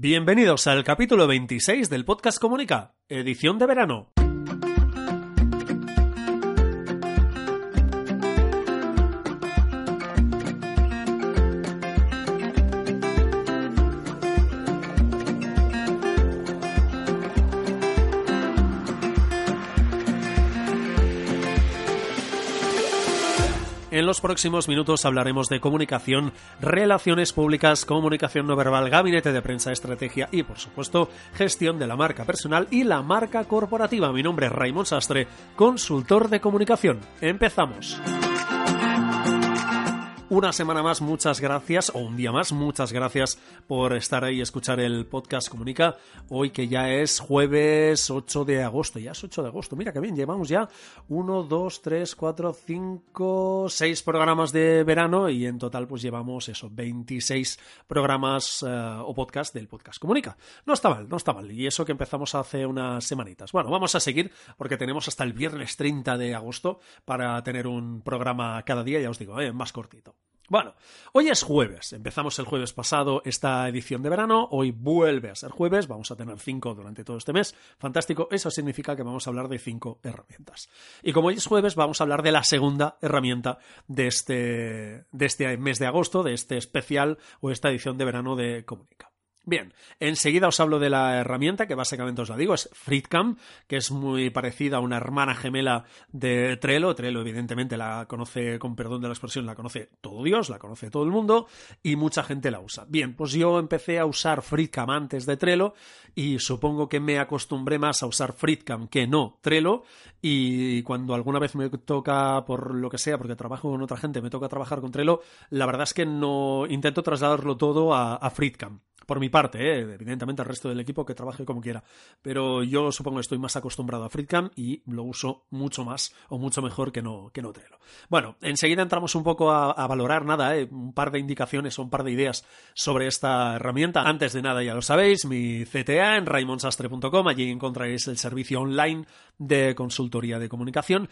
Bienvenidos al capítulo 26 del podcast Comunica, edición de verano. En los próximos minutos hablaremos de comunicación, relaciones públicas, comunicación no verbal, gabinete de prensa, estrategia y, por supuesto, gestión de la marca personal y la marca corporativa. Mi nombre es Raymond Sastre, consultor de comunicación. Empezamos. Una semana más, muchas gracias, o un día más, muchas gracias por estar ahí y escuchar el podcast Comunica. Hoy que ya es jueves 8 de agosto, ya es 8 de agosto. Mira que bien, llevamos ya 1, 2, 3, 4, 5, 6 programas de verano y en total pues llevamos eso, 26 programas uh, o podcast del podcast Comunica. No está mal, no está mal. Y eso que empezamos hace unas semanitas. Bueno, vamos a seguir porque tenemos hasta el viernes 30 de agosto para tener un programa cada día, ya os digo, ¿eh? más cortito. Bueno, hoy es jueves, empezamos el jueves pasado esta edición de verano, hoy vuelve a ser jueves, vamos a tener cinco durante todo este mes, fantástico, eso significa que vamos a hablar de cinco herramientas. Y como hoy es jueves, vamos a hablar de la segunda herramienta de este, de este mes de agosto, de este especial o esta edición de verano de Comunica. Bien, enseguida os hablo de la herramienta que básicamente os la digo, es FreeCam, que es muy parecida a una hermana gemela de Trello. Trello, evidentemente, la conoce, con perdón de la expresión, la conoce todo Dios, la conoce todo el mundo y mucha gente la usa. Bien, pues yo empecé a usar FreeCam antes de Trello y supongo que me acostumbré más a usar FreeCam que no Trello. Y cuando alguna vez me toca, por lo que sea, porque trabajo con otra gente, me toca trabajar con Trello, la verdad es que no intento trasladarlo todo a, a FreeCam por mi parte, ¿eh? evidentemente el resto del equipo que trabaje como quiera. Pero yo supongo que estoy más acostumbrado a FreeCam y lo uso mucho más o mucho mejor que no, que no Trello. Bueno, enseguida entramos un poco a, valorar nada, ¿eh? un par de indicaciones o un par de ideas sobre esta herramienta. Antes de nada, ya lo sabéis, mi CTA en raimonsastre.com, allí encontraréis el servicio online de de comunicación.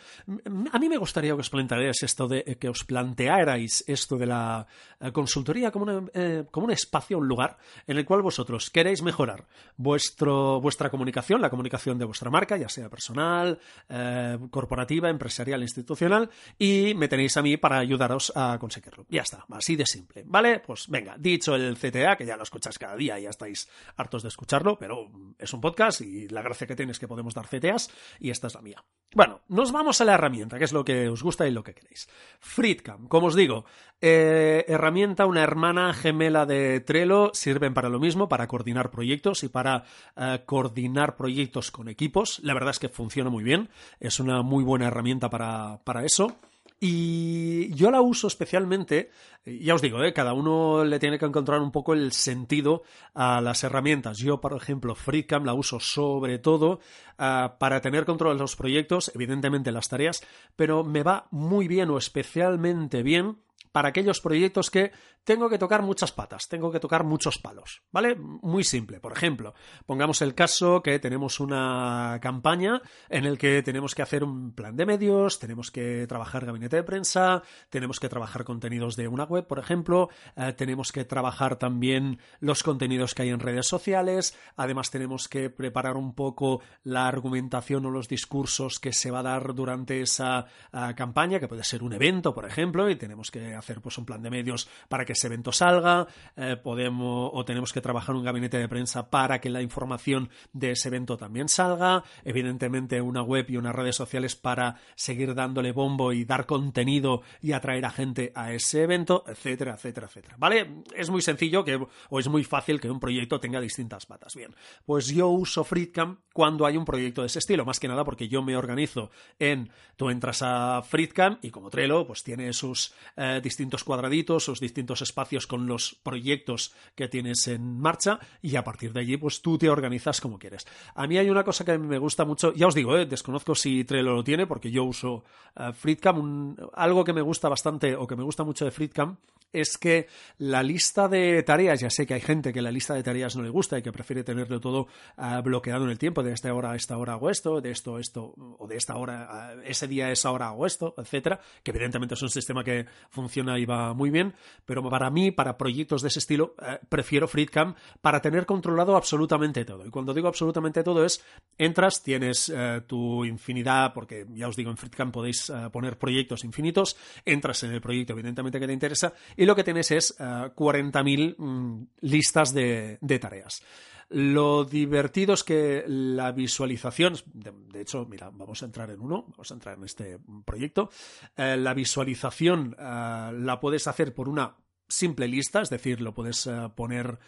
A mí me gustaría que os plantearais esto de que os plantearais esto de la consultoría como, una, eh, como un espacio, un lugar en el cual vosotros queréis mejorar vuestro, vuestra comunicación, la comunicación de vuestra marca, ya sea personal, eh, corporativa, empresarial, institucional, y me tenéis a mí para ayudaros a conseguirlo. Ya está, así de simple. ¿Vale? Pues venga, dicho el CTA, que ya lo escuchas cada día y ya estáis hartos de escucharlo, pero es un podcast y la gracia que tiene es que podemos dar CTAs y esta es la mía. Bueno, nos vamos a la herramienta, que es lo que os gusta y lo que queréis. FreeCam, como os digo, eh, herramienta, una hermana gemela de Trello, sirven para lo mismo, para coordinar proyectos y para eh, coordinar proyectos con equipos. La verdad es que funciona muy bien, es una muy buena herramienta para, para eso. Y yo la uso especialmente, ya os digo, ¿eh? cada uno le tiene que encontrar un poco el sentido a las herramientas. Yo, por ejemplo, FreeCam la uso sobre todo uh, para tener control de los proyectos, evidentemente las tareas, pero me va muy bien o especialmente bien para aquellos proyectos que tengo que tocar muchas patas, tengo que tocar muchos palos, ¿vale? Muy simple. Por ejemplo, pongamos el caso que tenemos una campaña en el que tenemos que hacer un plan de medios, tenemos que trabajar gabinete de prensa, tenemos que trabajar contenidos de una web, por ejemplo, eh, tenemos que trabajar también los contenidos que hay en redes sociales, además tenemos que preparar un poco la argumentación o los discursos que se va a dar durante esa uh, campaña, que puede ser un evento, por ejemplo, y tenemos que hacer pues un plan de medios para que ese evento salga, eh, podemos o tenemos que trabajar un gabinete de prensa para que la información de ese evento también salga, evidentemente una web y unas redes sociales para seguir dándole bombo y dar contenido y atraer a gente a ese evento, etcétera, etcétera, etcétera. ¿Vale? Es muy sencillo que o es muy fácil que un proyecto tenga distintas patas. Bien, pues yo uso FreeCam cuando hay un proyecto de ese estilo, más que nada porque yo me organizo en tú entras a FreeCam y como Trello pues tiene sus eh, distintos cuadraditos, sus distintos espacios con los proyectos que tienes en marcha y a partir de allí pues tú te organizas como quieres. A mí hay una cosa que me gusta mucho, ya os digo, eh, desconozco si Trello lo tiene porque yo uso uh, FreeCam, un, algo que me gusta bastante o que me gusta mucho de FreeCam es que la lista de tareas, ya sé que hay gente que la lista de tareas no le gusta y que prefiere tenerlo todo uh, bloqueado en el tiempo, de esta hora a esta hora hago esto, de esto esto, o de esta hora, uh, ese día a esa hora hago esto, etcétera, que evidentemente es un sistema que funciona y va muy bien, pero para mí, para proyectos de ese estilo, eh, prefiero FreeCam para tener controlado absolutamente todo. Y cuando digo absolutamente todo es, entras, tienes eh, tu infinidad, porque ya os digo, en FreeCam podéis poner proyectos infinitos, entras en el proyecto evidentemente que te interesa y lo que tienes es 40.000 mm, listas de tareas. Lo divertido es que la visualización, de, hecho, mira, vamos a entrar en uno, vamos a entrar en este proyecto. Eh, la visualización eh, la puedes hacer por una simple lista, es decir, lo puedes eh, poner,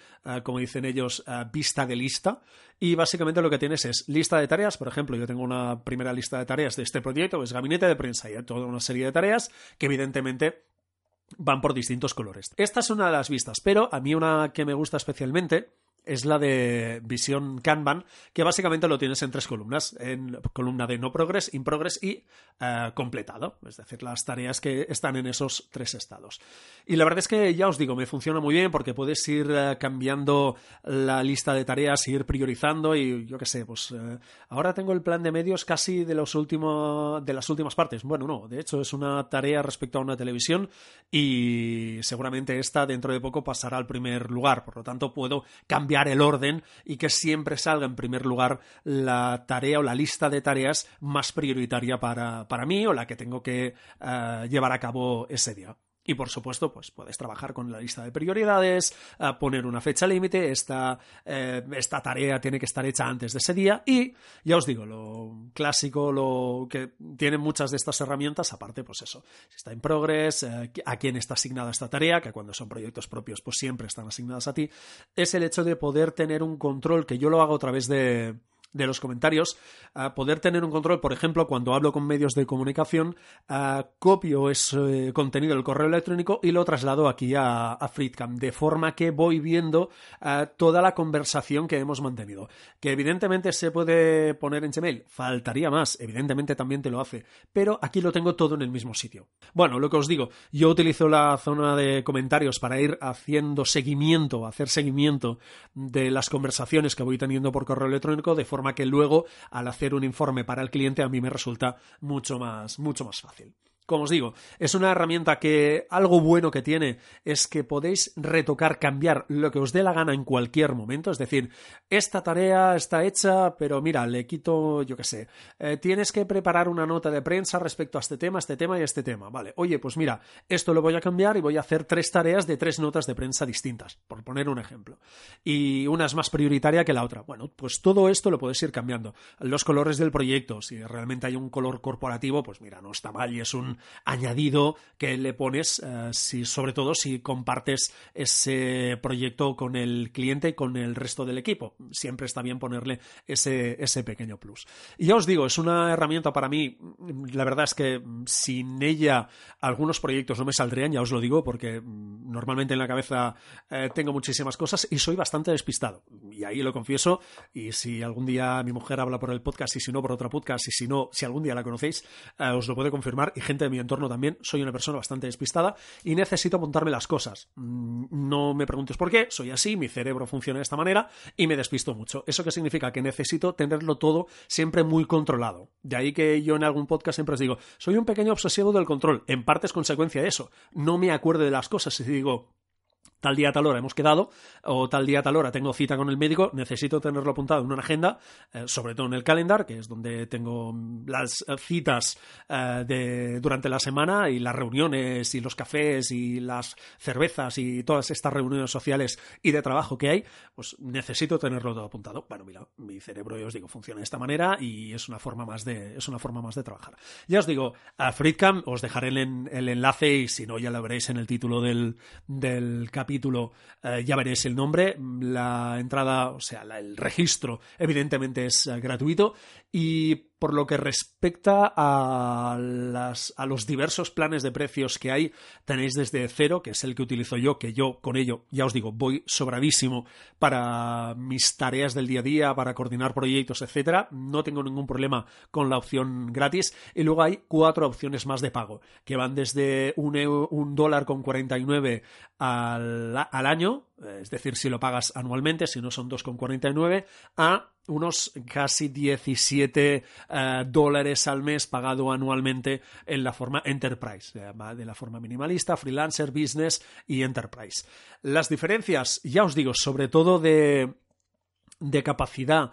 como dicen ellos, vista de lista. Y básicamente lo que tienes es lista de tareas. Por ejemplo, yo tengo una primera lista de tareas de este proyecto, es gabinete de prensa, y hay toda una serie de tareas que evidentemente van por distintos colores. Esta es una de las vistas, pero a mí una que me gusta especialmente es la de visión Kanban, que básicamente lo tienes en tres columnas, en columna de no progress, in progress y eh, completado, es decir, las tareas que están en esos tres estados. Y la verdad es que ya os digo, me funciona muy bien porque puedes ir eh, cambiando la lista de tareas, ir priorizando y yo qué sé, pues eh, ahora tengo el plan de medios casi de los últimos de las últimas partes. Bueno, no, de hecho es una tarea respecto a una televisión y seguramente esta dentro de poco pasará al primer lugar, por lo tanto puedo cambiar el orden y que siempre salga en primer lugar la tarea o la lista de tareas más prioritaria para, para mí o la que tengo que eh, llevar a cabo ese día. Y por supuesto, pues puedes trabajar con la lista de prioridades, eh, poner una fecha límite, esta, eh, esta tarea tiene que estar hecha antes de ese día. Y ya os digo, lo clásico, lo que tienen muchas de estas herramientas, aparte pues eso, si está en progress, eh, a quién está asignada esta tarea, que cuando son proyectos propios pues siempre están asignadas a ti, es el hecho de poder tener un control que yo lo hago a través de de los comentarios, a poder tener un control, por ejemplo, cuando hablo con medios de comunicación, copio ese contenido del correo electrónico y lo traslado aquí a, a de forma que voy viendo toda la conversación que hemos mantenido. Que evidentemente se puede poner en Gmail, faltaría más, evidentemente también te lo hace, pero aquí lo tengo todo en el mismo sitio. Bueno, lo que os digo, yo utilizo la zona de comentarios para ir haciendo seguimiento, hacer seguimiento de las conversaciones que voy teniendo por correo electrónico de forma forma que luego al hacer un informe para el cliente a mí me resulta mucho más, mucho más fácil. Como os digo, es una herramienta que algo bueno que tiene es que podéis retocar, cambiar lo que os dé la gana en cualquier momento. Es decir, esta tarea está hecha, pero mira, le quito, yo qué sé, eh, tienes que preparar una nota de prensa respecto a este tema, este tema y este tema. Vale, oye, pues mira, esto lo voy a cambiar y voy a hacer tres tareas de tres notas de prensa distintas, por poner un ejemplo. Y una es más prioritaria que la otra. Bueno, pues todo esto lo puedes ir cambiando. Los colores del proyecto, si realmente hay un color corporativo, pues mira, no está mal y es un añadido que le pones, eh, si, sobre todo si compartes ese proyecto con el cliente y con el resto del equipo. Siempre está bien ponerle ese, ese pequeño plus. Y ya os digo, es una herramienta para mí, la verdad es que sin ella algunos proyectos no me saldrían, ya os lo digo, porque normalmente en la cabeza eh, tengo muchísimas cosas y soy bastante despistado. Y ahí lo confieso, y si algún día mi mujer habla por el podcast y si no por otra podcast y si no, si algún día la conocéis, eh, os lo puede confirmar y gente mi entorno también, soy una persona bastante despistada y necesito montarme las cosas. Mm, no me preguntes por qué, soy así, mi cerebro funciona de esta manera y me despisto mucho. ¿Eso qué significa? Que necesito tenerlo todo siempre muy controlado. De ahí que yo en algún podcast siempre os digo, soy un pequeño obsesivo del control. En parte es consecuencia de eso. No me acuerdo de las cosas y digo, tal día, tal hora hemos quedado, o tal día, tal hora tengo cita con el médico, necesito tenerlo apuntado en una agenda, eh, sobre todo en el calendar, que es donde tengo las citas eh, de, durante la semana y las reuniones y los cafés y las cervezas y todas estas reuniones sociales y de trabajo que hay, pues necesito tenerlo todo apuntado. Bueno, mira, mi cerebro, ya os digo, funciona de esta manera y es una forma más de, es una forma más de trabajar. Ya os digo, a Freecam os dejaré el, el enlace y si no ya lo veréis en el título del, del capítulo capítulo eh, ya veréis el nombre. La entrada, o sea, el registro, evidentemente es eh, gratuito. Y por lo que respecta a, las, a los diversos planes de precios que hay, tenéis desde cero, que es el que utilizo yo, que yo con ello, ya os digo, voy sobradísimo para mis tareas del día a día, para coordinar proyectos, etcétera. No tengo ningún problema con la opción gratis. Y luego hay cuatro opciones más de pago, que van desde un, un dólar con 49 al, al año, es decir, si lo pagas anualmente, si no son 2,49, a unos casi 17 eh, dólares al mes pagado anualmente en la forma enterprise, de la forma minimalista, freelancer, business y enterprise. Las diferencias, ya os digo, sobre todo de de capacidad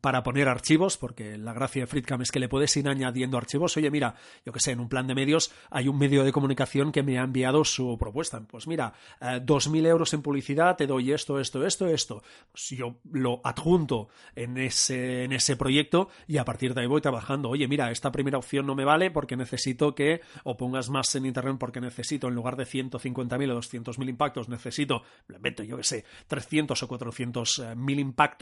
para poner archivos, porque la gracia de FreeCam es que le puedes ir añadiendo archivos. Oye, mira, yo que sé, en un plan de medios hay un medio de comunicación que me ha enviado su propuesta. Pues mira, eh, dos mil euros en publicidad, te doy esto, esto, esto, esto. Si yo lo adjunto en ese, en ese proyecto y a partir de ahí voy trabajando. Oye, mira, esta primera opción no me vale porque necesito que o pongas más en internet porque necesito, en lugar de 150.000 o 200.000 impactos, necesito, invento, yo que sé, 300 o 400.000 impactos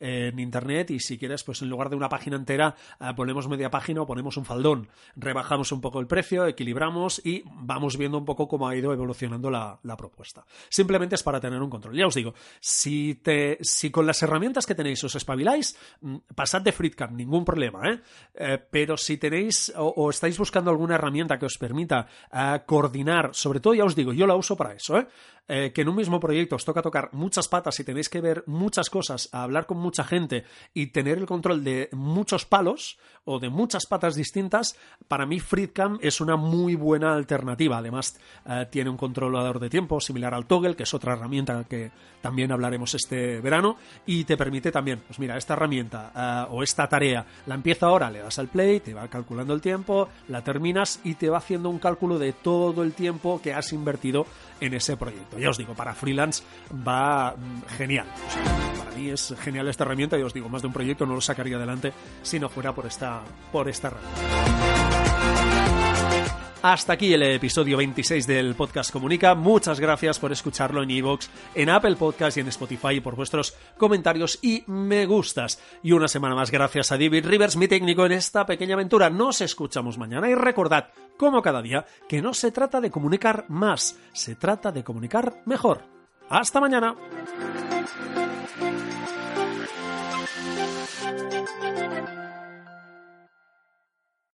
en internet y si quieres, pues en lugar de una página entera, eh, ponemos media página o ponemos un faldón. Rebajamos un poco el precio, equilibramos y vamos viendo un poco cómo ha ido evolucionando la, propuesta. Simplemente es para tener un control. Ya os digo, si, te, si con las herramientas que tenéis os espabiláis, mm, pasad de FreeCam, ningún problema, ¿eh? ¿eh? pero si tenéis o, estáis buscando alguna herramienta que os permita eh, coordinar, sobre todo ya os digo, yo la uso para eso, ¿eh? Eh, que en un mismo proyecto os toca tocar muchas patas y tenéis que ver muchas cosas, hablar con mucha gente y tener el control de muchos palos o de muchas patas distintas, para mí FreeCam es una muy buena alternativa. Además, eh, tiene un controlador de tiempo similar al Toggle, que es otra herramienta que también hablaremos este verano, y te permite también, pues mira, esta herramienta eh, o esta tarea la empieza ahora, le das al play, te va calculando el tiempo, la terminas y te va haciendo un cálculo de todo el tiempo que has invertido en ese proyecto. Ya os digo, para freelance va mm, genial. Mí es genial esta herramienta y os digo, más de un proyecto no lo sacaría adelante si no fuera por esta, por esta Hasta aquí el episodio 26 del podcast Comunica. Muchas gracias por escucharlo en iVoox, en Apple Podcast y en Spotify por vuestros comentarios y me gustas. Y una semana más gracias a David Rivers, mi técnico en esta pequeña aventura. Nos escuchamos mañana y recordad, como cada día, que no se trata de comunicar más, se trata de comunicar mejor. Hasta mañana.